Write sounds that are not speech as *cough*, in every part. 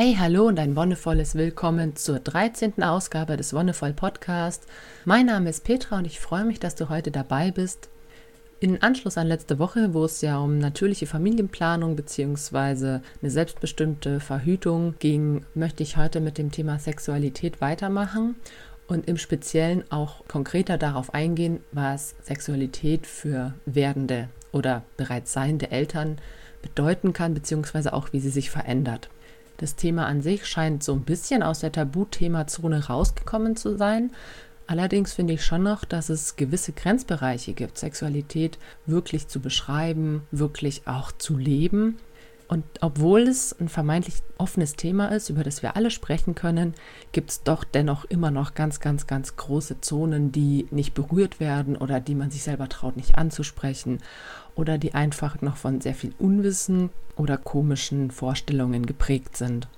Hey, hallo und ein wonnevolles Willkommen zur 13. Ausgabe des Wonnevoll Podcast. Mein Name ist Petra und ich freue mich, dass du heute dabei bist. In Anschluss an letzte Woche, wo es ja um natürliche Familienplanung bzw. eine selbstbestimmte Verhütung ging, möchte ich heute mit dem Thema Sexualität weitermachen und im Speziellen auch konkreter darauf eingehen, was Sexualität für werdende oder bereits seiende Eltern bedeuten kann bzw. auch wie sie sich verändert. Das Thema an sich scheint so ein bisschen aus der Tabuthema-Zone rausgekommen zu sein. Allerdings finde ich schon noch, dass es gewisse Grenzbereiche gibt, Sexualität wirklich zu beschreiben, wirklich auch zu leben und obwohl es ein vermeintlich offenes Thema ist, über das wir alle sprechen können, gibt es doch dennoch immer noch ganz, ganz, ganz große Zonen, die nicht berührt werden oder die man sich selber traut nicht anzusprechen oder die einfach noch von sehr viel Unwissen oder komischen Vorstellungen geprägt sind.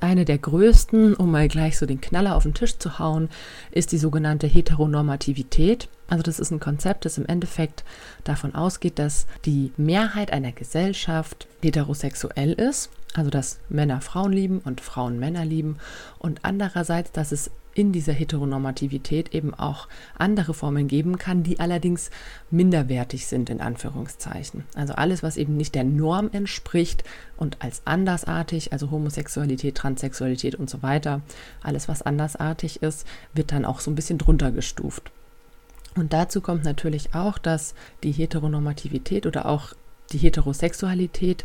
Eine der größten, um mal gleich so den Knaller auf den Tisch zu hauen, ist die sogenannte Heteronormativität. Also das ist ein Konzept, das im Endeffekt davon ausgeht, dass die Mehrheit einer Gesellschaft heterosexuell ist, also dass Männer Frauen lieben und Frauen Männer lieben und andererseits, dass es in dieser Heteronormativität eben auch andere Formen geben kann, die allerdings minderwertig sind, in Anführungszeichen. Also alles, was eben nicht der Norm entspricht und als andersartig, also Homosexualität, Transsexualität und so weiter, alles, was andersartig ist, wird dann auch so ein bisschen drunter gestuft. Und dazu kommt natürlich auch, dass die Heteronormativität oder auch die Heterosexualität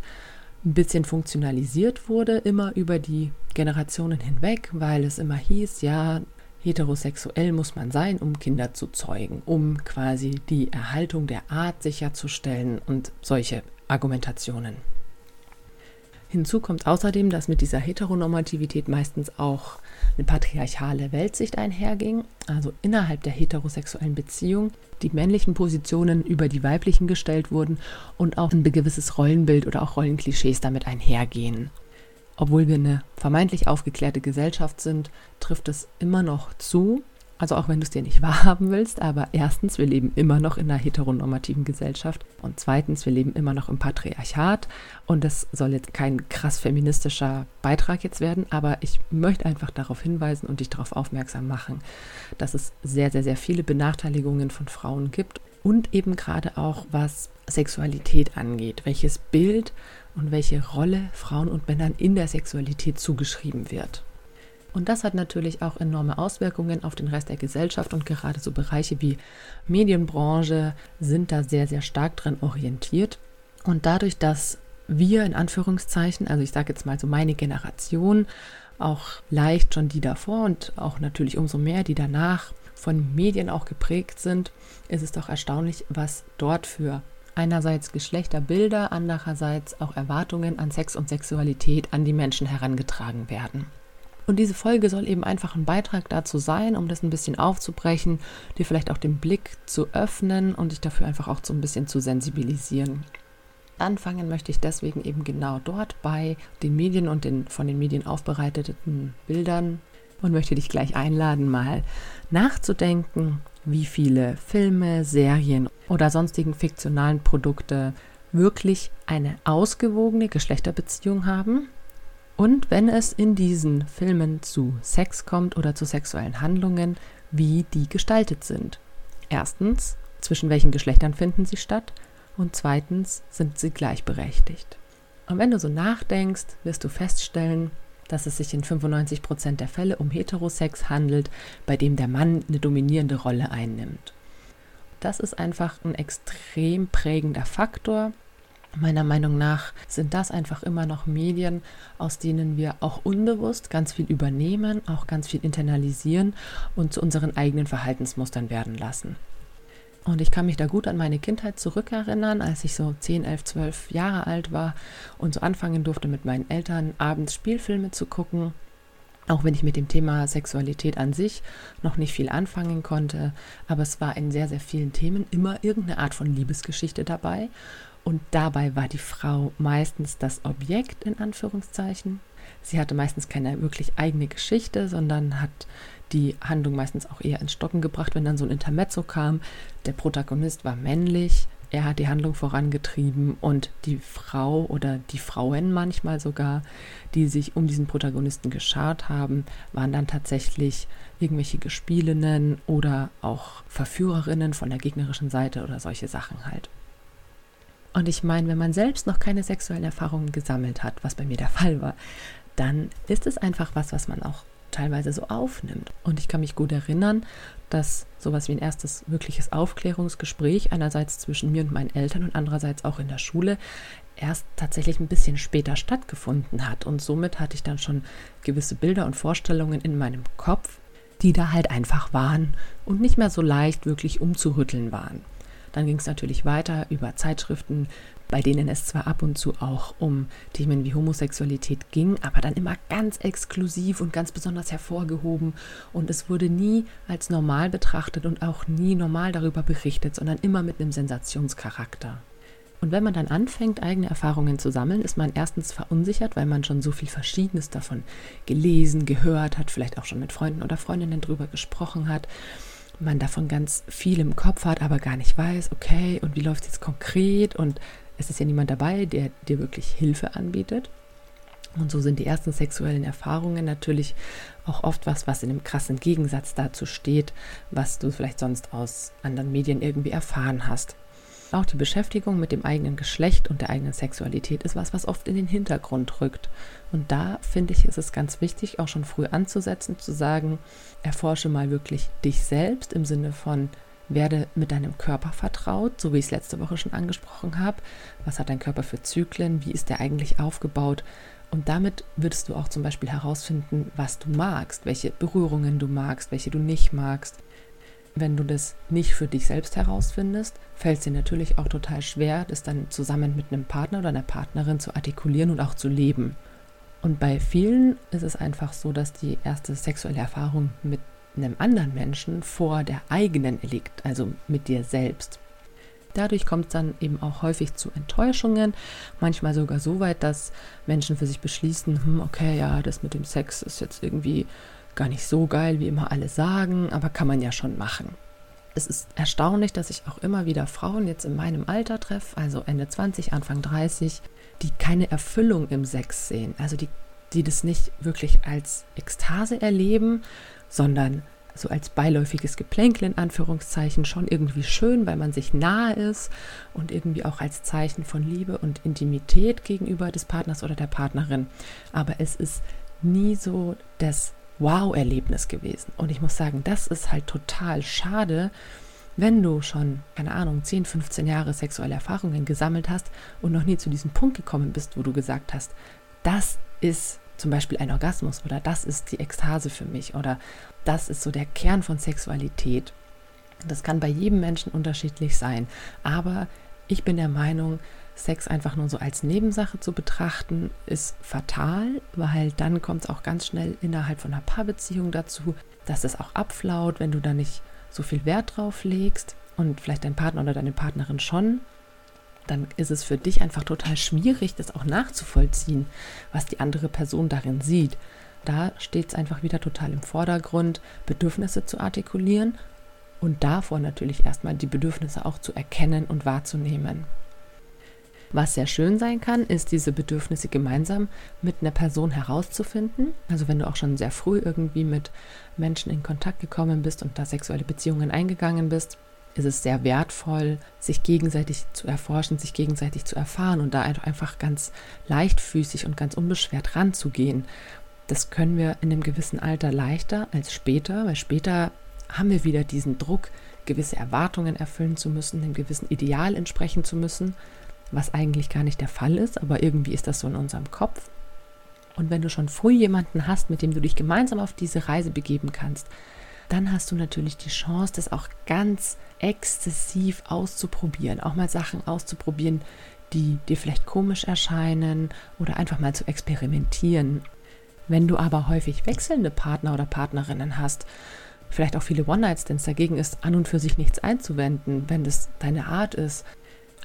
ein bisschen funktionalisiert wurde, immer über die Generationen hinweg, weil es immer hieß, ja, heterosexuell muss man sein, um Kinder zu zeugen, um quasi die Erhaltung der Art sicherzustellen und solche Argumentationen. Hinzu kommt außerdem, dass mit dieser Heteronormativität meistens auch eine patriarchale Weltsicht einherging, also innerhalb der heterosexuellen Beziehung die männlichen Positionen über die weiblichen gestellt wurden und auch ein gewisses Rollenbild oder auch Rollenklischees damit einhergehen. Obwohl wir eine vermeintlich aufgeklärte Gesellschaft sind, trifft es immer noch zu, also auch wenn du es dir nicht wahrhaben willst, aber erstens, wir leben immer noch in einer heteronormativen Gesellschaft und zweitens, wir leben immer noch im Patriarchat und das soll jetzt kein krass feministischer Beitrag jetzt werden, aber ich möchte einfach darauf hinweisen und dich darauf aufmerksam machen, dass es sehr, sehr, sehr viele Benachteiligungen von Frauen gibt und eben gerade auch was Sexualität angeht, welches Bild und welche Rolle Frauen und Männern in der Sexualität zugeschrieben wird. Und das hat natürlich auch enorme Auswirkungen auf den Rest der Gesellschaft und gerade so Bereiche wie Medienbranche sind da sehr, sehr stark dran orientiert. Und dadurch, dass wir in Anführungszeichen, also ich sage jetzt mal so meine Generation, auch leicht schon die davor und auch natürlich umso mehr die danach von Medien auch geprägt sind, ist es doch erstaunlich, was dort für einerseits Geschlechterbilder, andererseits auch Erwartungen an Sex und Sexualität an die Menschen herangetragen werden. Und diese Folge soll eben einfach ein Beitrag dazu sein, um das ein bisschen aufzubrechen, dir vielleicht auch den Blick zu öffnen und dich dafür einfach auch so ein bisschen zu sensibilisieren. Anfangen möchte ich deswegen eben genau dort bei den Medien und den von den Medien aufbereiteten Bildern und möchte dich gleich einladen, mal nachzudenken, wie viele Filme, Serien oder sonstigen fiktionalen Produkte wirklich eine ausgewogene Geschlechterbeziehung haben und wenn es in diesen Filmen zu Sex kommt oder zu sexuellen Handlungen, wie die gestaltet sind. Erstens, zwischen welchen Geschlechtern finden sie statt? Und zweitens, sind sie gleichberechtigt? Und wenn du so nachdenkst, wirst du feststellen, dass es sich in 95 Prozent der Fälle um Heterosex handelt, bei dem der Mann eine dominierende Rolle einnimmt. Das ist einfach ein extrem prägender Faktor, Meiner Meinung nach sind das einfach immer noch Medien, aus denen wir auch unbewusst ganz viel übernehmen, auch ganz viel internalisieren und zu unseren eigenen Verhaltensmustern werden lassen. Und ich kann mich da gut an meine Kindheit zurückerinnern, als ich so 10, 11, 12 Jahre alt war und so anfangen durfte, mit meinen Eltern abends Spielfilme zu gucken. Auch wenn ich mit dem Thema Sexualität an sich noch nicht viel anfangen konnte, aber es war in sehr, sehr vielen Themen immer irgendeine Art von Liebesgeschichte dabei. Und dabei war die Frau meistens das Objekt in Anführungszeichen. Sie hatte meistens keine wirklich eigene Geschichte, sondern hat die Handlung meistens auch eher ins Stocken gebracht, wenn dann so ein Intermezzo kam. Der Protagonist war männlich, er hat die Handlung vorangetrieben und die Frau oder die Frauen manchmal sogar, die sich um diesen Protagonisten geschart haben, waren dann tatsächlich irgendwelche Gespielinnen oder auch Verführerinnen von der gegnerischen Seite oder solche Sachen halt. Und ich meine, wenn man selbst noch keine sexuellen Erfahrungen gesammelt hat, was bei mir der Fall war, dann ist es einfach was, was man auch teilweise so aufnimmt. Und ich kann mich gut erinnern, dass sowas wie ein erstes wirkliches Aufklärungsgespräch einerseits zwischen mir und meinen Eltern und andererseits auch in der Schule erst tatsächlich ein bisschen später stattgefunden hat. Und somit hatte ich dann schon gewisse Bilder und Vorstellungen in meinem Kopf, die da halt einfach waren und nicht mehr so leicht wirklich umzurütteln waren. Dann ging es natürlich weiter über Zeitschriften, bei denen es zwar ab und zu auch um Themen wie Homosexualität ging, aber dann immer ganz exklusiv und ganz besonders hervorgehoben. Und es wurde nie als normal betrachtet und auch nie normal darüber berichtet, sondern immer mit einem Sensationscharakter. Und wenn man dann anfängt, eigene Erfahrungen zu sammeln, ist man erstens verunsichert, weil man schon so viel Verschiedenes davon gelesen, gehört hat, vielleicht auch schon mit Freunden oder Freundinnen drüber gesprochen hat man davon ganz viel im Kopf hat, aber gar nicht weiß, okay, und wie läuft es jetzt konkret? Und es ist ja niemand dabei, der dir wirklich Hilfe anbietet. Und so sind die ersten sexuellen Erfahrungen natürlich auch oft was, was in einem krassen Gegensatz dazu steht, was du vielleicht sonst aus anderen Medien irgendwie erfahren hast. Auch die Beschäftigung mit dem eigenen Geschlecht und der eigenen Sexualität ist was, was oft in den Hintergrund rückt. Und da finde ich, ist es ganz wichtig, auch schon früh anzusetzen, zu sagen, erforsche mal wirklich dich selbst im Sinne von, werde mit deinem Körper vertraut, so wie ich es letzte Woche schon angesprochen habe. Was hat dein Körper für Zyklen? Wie ist der eigentlich aufgebaut? Und damit würdest du auch zum Beispiel herausfinden, was du magst, welche Berührungen du magst, welche du nicht magst. Wenn du das nicht für dich selbst herausfindest, fällt es dir natürlich auch total schwer, das dann zusammen mit einem Partner oder einer Partnerin zu artikulieren und auch zu leben. Und bei vielen ist es einfach so, dass die erste sexuelle Erfahrung mit einem anderen Menschen vor der eigenen liegt, also mit dir selbst. Dadurch kommt es dann eben auch häufig zu Enttäuschungen, manchmal sogar so weit, dass Menschen für sich beschließen, hm, okay, ja, das mit dem Sex ist jetzt irgendwie gar nicht so geil, wie immer alle sagen, aber kann man ja schon machen. Es ist erstaunlich, dass ich auch immer wieder Frauen jetzt in meinem Alter treffe, also Ende 20, Anfang 30, die keine Erfüllung im Sex sehen, also die, die das nicht wirklich als Ekstase erleben, sondern so als beiläufiges Geplänkel in Anführungszeichen schon irgendwie schön, weil man sich nahe ist und irgendwie auch als Zeichen von Liebe und Intimität gegenüber des Partners oder der Partnerin. Aber es ist nie so das Wow-Erlebnis gewesen. Und ich muss sagen, das ist halt total schade, wenn du schon, keine Ahnung, 10, 15 Jahre sexuelle Erfahrungen gesammelt hast und noch nie zu diesem Punkt gekommen bist, wo du gesagt hast, das ist zum Beispiel ein Orgasmus oder das ist die Ekstase für mich oder das ist so der Kern von Sexualität. Das kann bei jedem Menschen unterschiedlich sein, aber ich bin der Meinung, Sex einfach nur so als Nebensache zu betrachten, ist fatal, weil dann kommt es auch ganz schnell innerhalb von einer Paarbeziehung dazu, dass es auch abflaut, wenn du da nicht so viel Wert drauf legst und vielleicht dein Partner oder deine Partnerin schon, dann ist es für dich einfach total schwierig, das auch nachzuvollziehen, was die andere Person darin sieht. Da steht es einfach wieder total im Vordergrund, Bedürfnisse zu artikulieren und davor natürlich erstmal die Bedürfnisse auch zu erkennen und wahrzunehmen. Was sehr schön sein kann, ist diese Bedürfnisse gemeinsam mit einer Person herauszufinden. Also wenn du auch schon sehr früh irgendwie mit Menschen in Kontakt gekommen bist und da sexuelle Beziehungen eingegangen bist, ist es sehr wertvoll, sich gegenseitig zu erforschen, sich gegenseitig zu erfahren und da einfach ganz leichtfüßig und ganz unbeschwert ranzugehen. Das können wir in einem gewissen Alter leichter als später, weil später haben wir wieder diesen Druck, gewisse Erwartungen erfüllen zu müssen, einem gewissen Ideal entsprechen zu müssen was eigentlich gar nicht der Fall ist, aber irgendwie ist das so in unserem Kopf. Und wenn du schon früh jemanden hast, mit dem du dich gemeinsam auf diese Reise begeben kannst, dann hast du natürlich die Chance, das auch ganz exzessiv auszuprobieren, auch mal Sachen auszuprobieren, die dir vielleicht komisch erscheinen oder einfach mal zu experimentieren. Wenn du aber häufig wechselnde Partner oder Partnerinnen hast, vielleicht auch viele One-Night-Stands, dagegen ist an und für sich nichts einzuwenden, wenn das deine Art ist,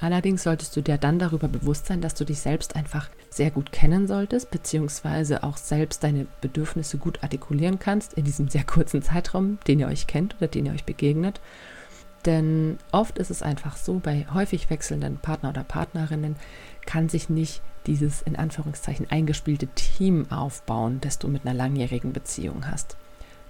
Allerdings solltest du dir dann darüber bewusst sein, dass du dich selbst einfach sehr gut kennen solltest, beziehungsweise auch selbst deine Bedürfnisse gut artikulieren kannst in diesem sehr kurzen Zeitraum, den ihr euch kennt oder den ihr euch begegnet. Denn oft ist es einfach so, bei häufig wechselnden Partner oder Partnerinnen kann sich nicht dieses in Anführungszeichen eingespielte Team aufbauen, das du mit einer langjährigen Beziehung hast.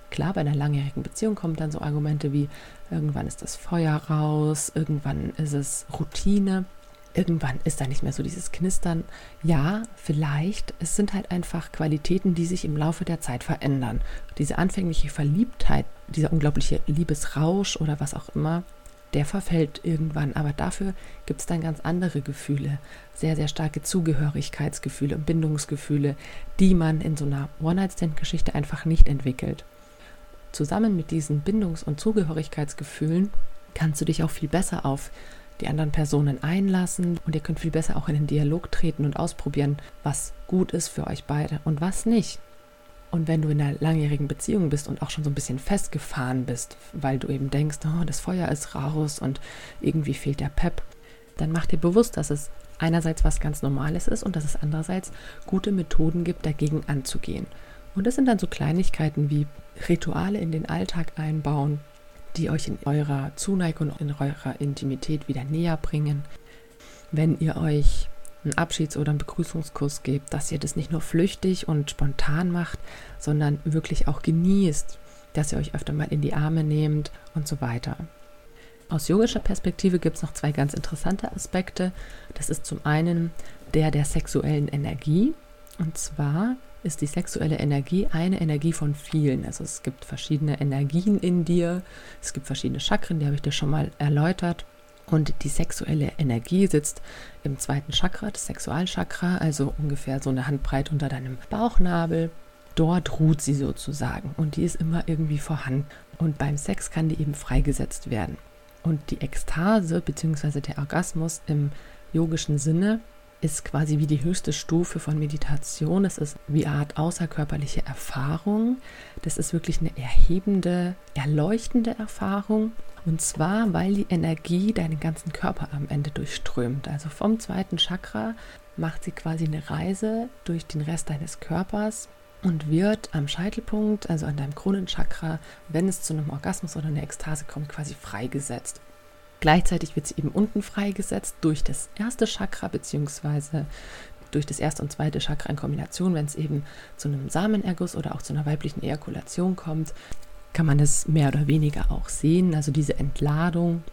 Klar, bei einer langjährigen Beziehung kommen dann so Argumente wie, irgendwann ist das Feuer raus, irgendwann ist es Routine, irgendwann ist da nicht mehr so dieses Knistern. Ja, vielleicht, es sind halt einfach Qualitäten, die sich im Laufe der Zeit verändern. Diese anfängliche Verliebtheit, dieser unglaubliche Liebesrausch oder was auch immer, der verfällt irgendwann. Aber dafür gibt es dann ganz andere Gefühle, sehr, sehr starke Zugehörigkeitsgefühle und Bindungsgefühle, die man in so einer One-Night-Stand-Geschichte einfach nicht entwickelt zusammen mit diesen Bindungs- und Zugehörigkeitsgefühlen kannst du dich auch viel besser auf die anderen Personen einlassen und ihr könnt viel besser auch in den Dialog treten und ausprobieren, was gut ist für euch beide und was nicht. Und wenn du in einer langjährigen Beziehung bist und auch schon so ein bisschen festgefahren bist, weil du eben denkst, oh, das Feuer ist raus und irgendwie fehlt der Pep, dann mach dir bewusst, dass es einerseits was ganz Normales ist und dass es andererseits gute Methoden gibt, dagegen anzugehen. Und das sind dann so Kleinigkeiten wie Rituale in den Alltag einbauen, die euch in eurer Zuneigung und in eurer Intimität wieder näher bringen. Wenn ihr euch einen Abschieds- oder einen Begrüßungskuss gebt, dass ihr das nicht nur flüchtig und spontan macht, sondern wirklich auch genießt, dass ihr euch öfter mal in die Arme nehmt und so weiter. Aus yogischer Perspektive gibt es noch zwei ganz interessante Aspekte. Das ist zum einen der der sexuellen Energie. Und zwar ist die sexuelle Energie eine Energie von vielen. Also es gibt verschiedene Energien in dir, es gibt verschiedene Chakren, die habe ich dir schon mal erläutert. Und die sexuelle Energie sitzt im zweiten Chakra, das Sexualchakra, also ungefähr so eine Handbreit unter deinem Bauchnabel. Dort ruht sie sozusagen und die ist immer irgendwie vorhanden. Und beim Sex kann die eben freigesetzt werden. Und die Ekstase bzw. der Orgasmus im yogischen Sinne ist quasi wie die höchste Stufe von Meditation. Es ist wie eine Art außerkörperliche Erfahrung. Das ist wirklich eine erhebende, erleuchtende Erfahrung. Und zwar, weil die Energie deinen ganzen Körper am Ende durchströmt. Also vom zweiten Chakra macht sie quasi eine Reise durch den Rest deines Körpers und wird am Scheitelpunkt, also an deinem Kronenchakra, wenn es zu einem Orgasmus oder einer Ekstase kommt, quasi freigesetzt. Gleichzeitig wird sie eben unten freigesetzt durch das erste Chakra beziehungsweise durch das erste und zweite Chakra in Kombination, wenn es eben zu einem Samenerguss oder auch zu einer weiblichen Ejakulation kommt, kann man es mehr oder weniger auch sehen, also diese Entladung,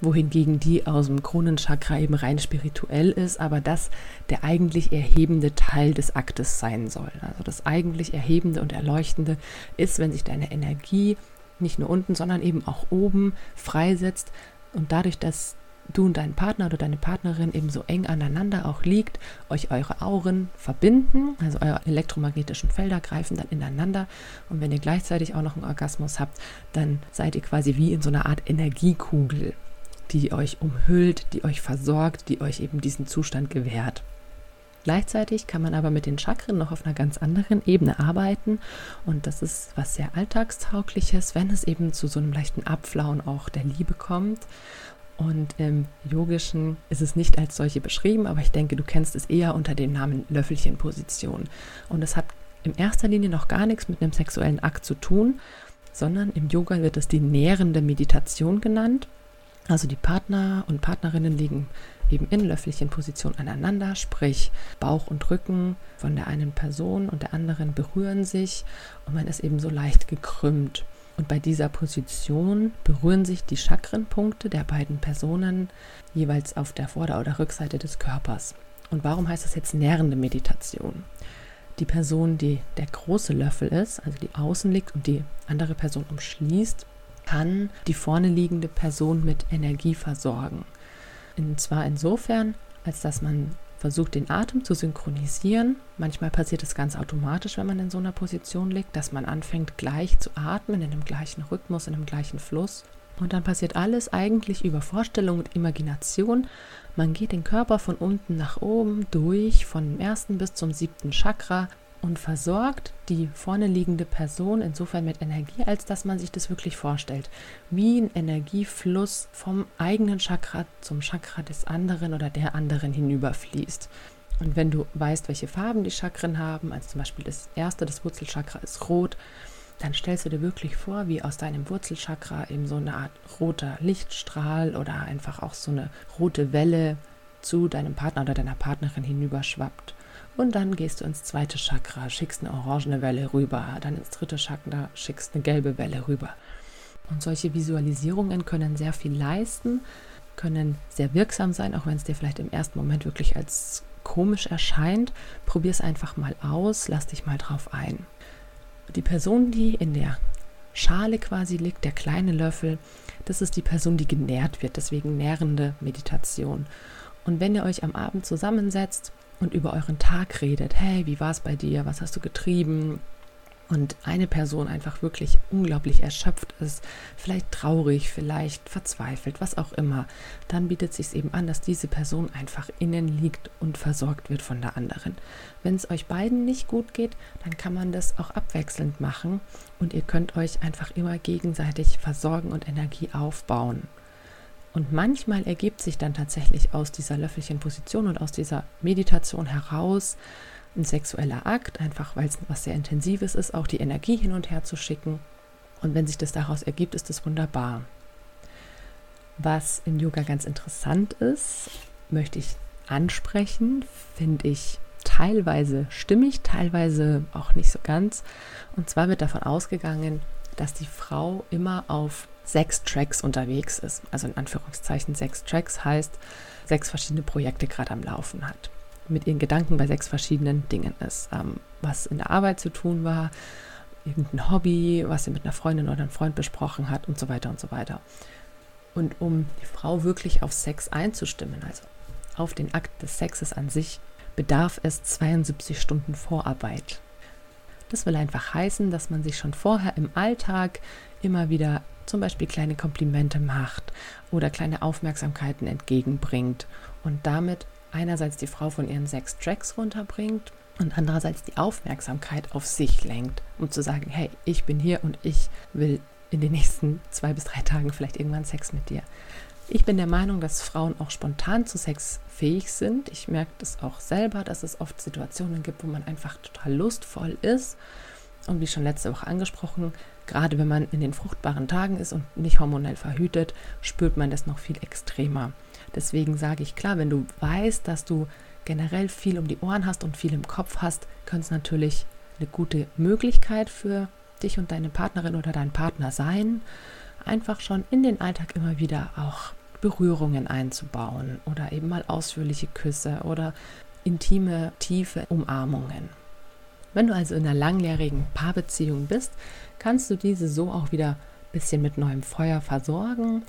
wohingegen die aus dem Kronenchakra eben rein spirituell ist, aber das der eigentlich erhebende Teil des Aktes sein soll. Also das eigentlich erhebende und erleuchtende ist, wenn sich deine Energie nicht nur unten, sondern eben auch oben freisetzt, und dadurch, dass du und dein Partner oder deine Partnerin eben so eng aneinander auch liegt, euch eure Auren verbinden, also eure elektromagnetischen Felder greifen dann ineinander und wenn ihr gleichzeitig auch noch einen Orgasmus habt, dann seid ihr quasi wie in so einer Art Energiekugel, die euch umhüllt, die euch versorgt, die euch eben diesen Zustand gewährt. Gleichzeitig kann man aber mit den Chakren noch auf einer ganz anderen Ebene arbeiten und das ist was sehr alltagstaugliches, wenn es eben zu so einem leichten Abflauen auch der Liebe kommt. Und im Yogischen ist es nicht als solche beschrieben, aber ich denke, du kennst es eher unter dem Namen Löffelchenposition. Und es hat in erster Linie noch gar nichts mit einem sexuellen Akt zu tun, sondern im Yoga wird es die nährende Meditation genannt. Also die Partner und Partnerinnen liegen eben in Löffelchenposition aneinander, sprich Bauch und Rücken von der einen Person und der anderen berühren sich und man ist eben so leicht gekrümmt. Und bei dieser Position berühren sich die Chakrenpunkte der beiden Personen jeweils auf der Vorder- oder Rückseite des Körpers. Und warum heißt das jetzt nährende Meditation? Die Person, die der große Löffel ist, also die außen liegt und die andere Person umschließt, kann die vorne liegende Person mit Energie versorgen. Und zwar insofern, als dass man versucht, den Atem zu synchronisieren. Manchmal passiert es ganz automatisch, wenn man in so einer Position liegt, dass man anfängt gleich zu atmen, in dem gleichen Rhythmus, in dem gleichen Fluss. Und dann passiert alles eigentlich über Vorstellung und Imagination. Man geht den Körper von unten nach oben durch, von dem ersten bis zum siebten Chakra und versorgt die vorne liegende Person insofern mit Energie, als dass man sich das wirklich vorstellt. Wie ein Energiefluss vom eigenen Chakra zum Chakra des anderen oder der anderen hinüberfließt. Und wenn du weißt, welche Farben die Chakren haben, also zum Beispiel das erste, das Wurzelchakra ist rot, dann stellst du dir wirklich vor, wie aus deinem Wurzelchakra eben so eine Art roter Lichtstrahl oder einfach auch so eine rote Welle zu deinem Partner oder deiner Partnerin hinüberschwappt. Und dann gehst du ins zweite Chakra, schickst eine orangene Welle rüber, dann ins dritte Chakra, schickst eine gelbe Welle rüber. Und solche Visualisierungen können sehr viel leisten, können sehr wirksam sein, auch wenn es dir vielleicht im ersten Moment wirklich als komisch erscheint. Probier es einfach mal aus, lass dich mal drauf ein. Die Person, die in der Schale quasi liegt, der kleine Löffel, das ist die Person, die genährt wird, deswegen nährende Meditation. Und wenn ihr euch am Abend zusammensetzt und über euren Tag redet, hey, wie war es bei dir, was hast du getrieben, und eine Person einfach wirklich unglaublich erschöpft ist, vielleicht traurig, vielleicht verzweifelt, was auch immer, dann bietet es sich eben an, dass diese Person einfach innen liegt und versorgt wird von der anderen. Wenn es euch beiden nicht gut geht, dann kann man das auch abwechselnd machen und ihr könnt euch einfach immer gegenseitig versorgen und Energie aufbauen. Und manchmal ergibt sich dann tatsächlich aus dieser löffelchen Position und aus dieser Meditation heraus, ein sexueller Akt, einfach weil es was sehr Intensives ist, auch die Energie hin und her zu schicken. Und wenn sich das daraus ergibt, ist das wunderbar. Was im Yoga ganz interessant ist, möchte ich ansprechen, finde ich teilweise stimmig, teilweise auch nicht so ganz. Und zwar wird davon ausgegangen, dass die Frau immer auf sechs Tracks unterwegs ist. Also in Anführungszeichen sechs Tracks heißt, sechs verschiedene Projekte gerade am Laufen hat mit ihren Gedanken bei sechs verschiedenen Dingen ist. Ähm, was in der Arbeit zu tun war, irgendein Hobby, was sie mit einer Freundin oder einem Freund besprochen hat und so weiter und so weiter. Und um die Frau wirklich auf Sex einzustimmen, also auf den Akt des Sexes an sich, bedarf es 72 Stunden Vorarbeit. Das will einfach heißen, dass man sich schon vorher im Alltag immer wieder zum Beispiel kleine Komplimente macht oder kleine Aufmerksamkeiten entgegenbringt und damit einerseits die Frau von ihren sechs Tracks runterbringt und andererseits die Aufmerksamkeit auf sich lenkt, um zu sagen, hey, ich bin hier und ich will in den nächsten zwei bis drei Tagen vielleicht irgendwann Sex mit dir. Ich bin der Meinung, dass Frauen auch spontan zu Sex fähig sind. Ich merke das auch selber, dass es oft Situationen gibt, wo man einfach total lustvoll ist. Und wie schon letzte Woche angesprochen, gerade wenn man in den fruchtbaren Tagen ist und nicht hormonell verhütet, spürt man das noch viel extremer. Deswegen sage ich klar, wenn du weißt, dass du generell viel um die Ohren hast und viel im Kopf hast, könnte es natürlich eine gute Möglichkeit für dich und deine Partnerin oder deinen Partner sein, einfach schon in den Alltag immer wieder auch Berührungen einzubauen oder eben mal ausführliche Küsse oder intime, tiefe Umarmungen. Wenn du also in einer langjährigen Paarbeziehung bist, kannst du diese so auch wieder ein bisschen mit neuem Feuer versorgen.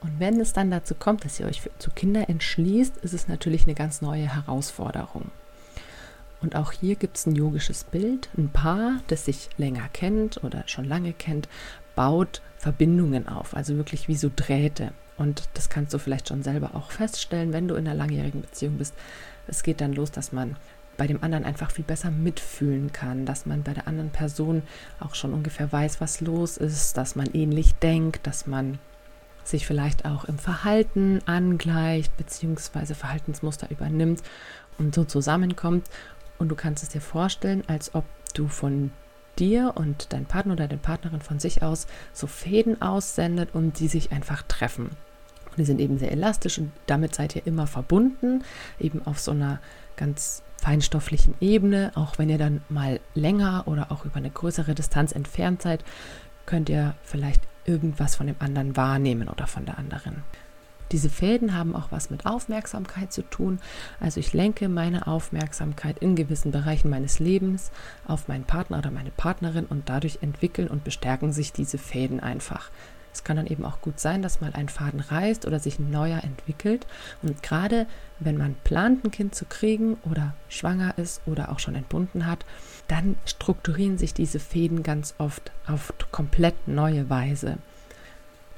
Und wenn es dann dazu kommt, dass ihr euch für, zu Kinder entschließt, ist es natürlich eine ganz neue Herausforderung. Und auch hier gibt es ein yogisches Bild. Ein Paar, das sich länger kennt oder schon lange kennt, baut Verbindungen auf, also wirklich wie so Drähte. Und das kannst du vielleicht schon selber auch feststellen, wenn du in einer langjährigen Beziehung bist. Es geht dann los, dass man bei dem anderen einfach viel besser mitfühlen kann, dass man bei der anderen Person auch schon ungefähr weiß, was los ist, dass man ähnlich denkt, dass man sich vielleicht auch im Verhalten angleicht, beziehungsweise Verhaltensmuster übernimmt und so zusammenkommt. Und du kannst es dir vorstellen, als ob du von dir und dein Partner oder deine Partnerin von sich aus so Fäden aussendet und die sich einfach treffen. Und die sind eben sehr elastisch und damit seid ihr immer verbunden, eben auf so einer ganz feinstofflichen Ebene. Auch wenn ihr dann mal länger oder auch über eine größere Distanz entfernt seid, könnt ihr vielleicht irgendwas von dem anderen wahrnehmen oder von der anderen. Diese Fäden haben auch was mit Aufmerksamkeit zu tun. Also ich lenke meine Aufmerksamkeit in gewissen Bereichen meines Lebens auf meinen Partner oder meine Partnerin und dadurch entwickeln und bestärken sich diese Fäden einfach. Es kann dann eben auch gut sein, dass mal ein Faden reißt oder sich ein neuer entwickelt. Und gerade wenn man plant, ein Kind zu kriegen oder schwanger ist oder auch schon entbunden hat, dann strukturieren sich diese Fäden ganz oft auf komplett neue Weise.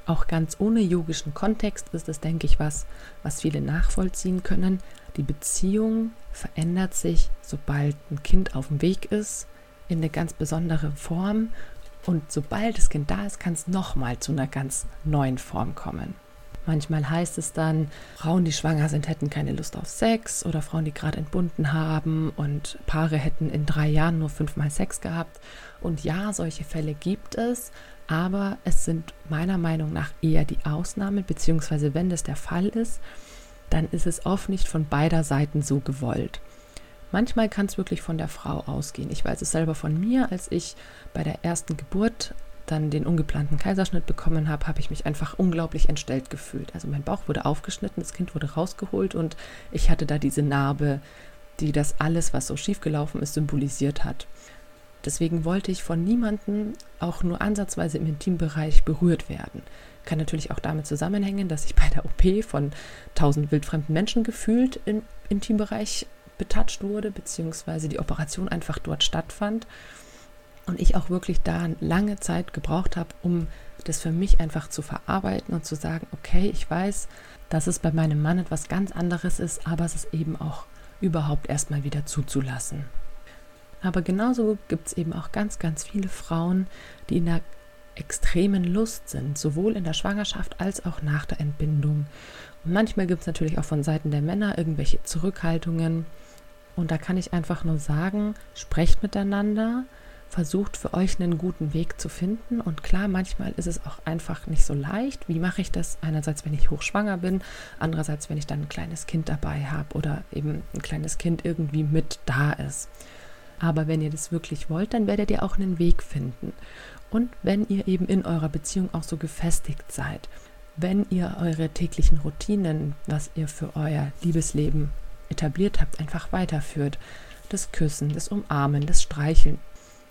Auch ganz ohne yogischen Kontext ist es, denke ich, was, was viele nachvollziehen können. Die Beziehung verändert sich, sobald ein Kind auf dem Weg ist, in eine ganz besondere Form und sobald das Kind da ist, kann es nochmal zu einer ganz neuen Form kommen. Manchmal heißt es dann, Frauen, die schwanger sind, hätten keine Lust auf Sex oder Frauen, die gerade entbunden haben und Paare hätten in drei Jahren nur fünfmal Sex gehabt. Und ja, solche Fälle gibt es, aber es sind meiner Meinung nach eher die Ausnahmen, beziehungsweise wenn das der Fall ist, dann ist es oft nicht von beider Seiten so gewollt. Manchmal kann es wirklich von der Frau ausgehen. Ich weiß es selber von mir, als ich bei der ersten Geburt dann den ungeplanten Kaiserschnitt bekommen habe, habe ich mich einfach unglaublich entstellt gefühlt. Also mein Bauch wurde aufgeschnitten, das Kind wurde rausgeholt und ich hatte da diese Narbe, die das alles, was so schiefgelaufen ist, symbolisiert hat. Deswegen wollte ich von niemandem auch nur ansatzweise im Intimbereich berührt werden. Kann natürlich auch damit zusammenhängen, dass ich bei der OP von tausend wildfremden Menschen gefühlt im Intimbereich betatscht wurde, beziehungsweise die Operation einfach dort stattfand und ich auch wirklich da lange Zeit gebraucht habe, um das für mich einfach zu verarbeiten und zu sagen, okay, ich weiß, dass es bei meinem Mann etwas ganz anderes ist, aber es ist eben auch überhaupt erstmal wieder zuzulassen. Aber genauso gibt es eben auch ganz, ganz viele Frauen, die in der extremen Lust sind, sowohl in der Schwangerschaft als auch nach der Entbindung. Und manchmal gibt es natürlich auch von Seiten der Männer irgendwelche Zurückhaltungen. Und da kann ich einfach nur sagen, sprecht miteinander, versucht für euch einen guten Weg zu finden. Und klar, manchmal ist es auch einfach nicht so leicht. Wie mache ich das? Einerseits, wenn ich hochschwanger bin, andererseits, wenn ich dann ein kleines Kind dabei habe oder eben ein kleines Kind irgendwie mit da ist. Aber wenn ihr das wirklich wollt, dann werdet ihr auch einen Weg finden. Und wenn ihr eben in eurer Beziehung auch so gefestigt seid, wenn ihr eure täglichen Routinen, was ihr für euer Liebesleben etabliert habt, einfach weiterführt, das Küssen, das Umarmen, das Streicheln,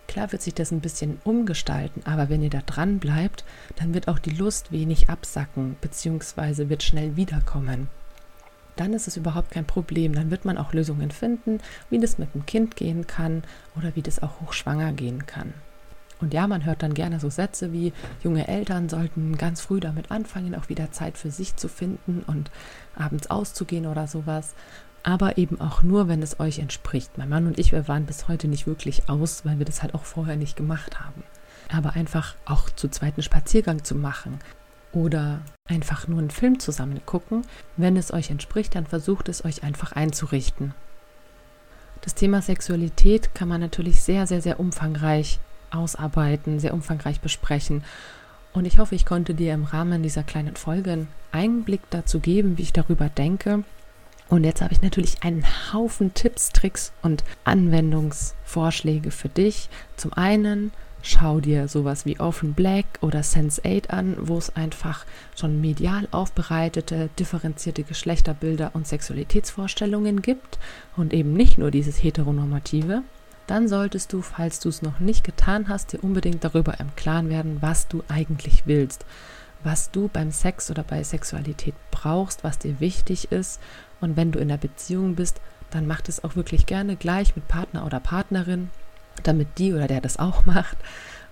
Klar wird sich das ein bisschen umgestalten, aber wenn ihr da dran bleibt, dann wird auch die Lust wenig absacken, beziehungsweise wird schnell wiederkommen. Dann ist es überhaupt kein Problem. Dann wird man auch Lösungen finden, wie das mit dem Kind gehen kann oder wie das auch hochschwanger gehen kann. Und ja, man hört dann gerne so Sätze wie, junge Eltern sollten ganz früh damit anfangen, auch wieder Zeit für sich zu finden und abends auszugehen oder sowas aber eben auch nur, wenn es euch entspricht. Mein Mann und ich, wir waren bis heute nicht wirklich aus, weil wir das halt auch vorher nicht gemacht haben. Aber einfach auch zu zweiten Spaziergang zu machen oder einfach nur einen Film zusammen gucken, wenn es euch entspricht, dann versucht es euch einfach einzurichten. Das Thema Sexualität kann man natürlich sehr, sehr, sehr umfangreich ausarbeiten, sehr umfangreich besprechen. Und ich hoffe, ich konnte dir im Rahmen dieser kleinen Folge einen Einblick dazu geben, wie ich darüber denke und jetzt habe ich natürlich einen Haufen Tipps, Tricks und Anwendungsvorschläge für dich. Zum einen schau dir sowas wie Open Black oder Sense8 an, wo es einfach schon medial aufbereitete, differenzierte Geschlechterbilder und Sexualitätsvorstellungen gibt und eben nicht nur dieses heteronormative. Dann solltest du, falls du es noch nicht getan hast, dir unbedingt darüber im Klaren werden, was du eigentlich willst was du beim Sex oder bei Sexualität brauchst, was dir wichtig ist. Und wenn du in der Beziehung bist, dann macht es auch wirklich gerne gleich mit Partner oder Partnerin, damit die oder der das auch *laughs* macht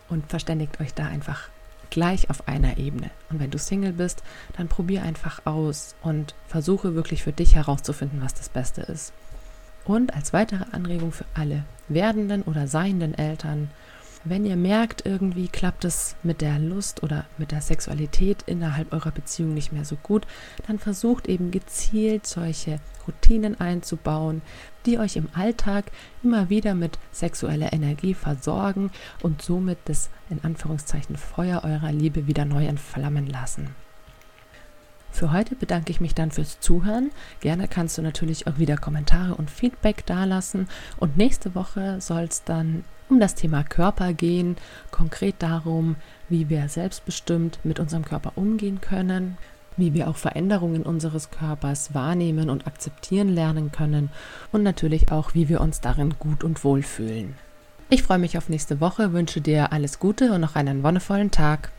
und verständigt euch da einfach gleich auf einer Ebene. Und wenn du Single bist, dann probier einfach aus und versuche wirklich für dich herauszufinden, was das Beste ist. Und als weitere Anregung für alle werdenden oder seienden Eltern, wenn ihr merkt, irgendwie klappt es mit der Lust oder mit der Sexualität innerhalb eurer Beziehung nicht mehr so gut, dann versucht eben gezielt solche Routinen einzubauen, die euch im Alltag immer wieder mit sexueller Energie versorgen und somit das in Anführungszeichen Feuer eurer Liebe wieder neu entflammen lassen. Für heute bedanke ich mich dann fürs Zuhören. Gerne kannst du natürlich auch wieder Kommentare und Feedback dalassen. Und nächste Woche soll es dann um das Thema Körper gehen, konkret darum, wie wir selbstbestimmt mit unserem Körper umgehen können, wie wir auch Veränderungen unseres Körpers wahrnehmen und akzeptieren lernen können und natürlich auch, wie wir uns darin gut und wohl fühlen. Ich freue mich auf nächste Woche, wünsche dir alles Gute und noch einen wonnevollen Tag.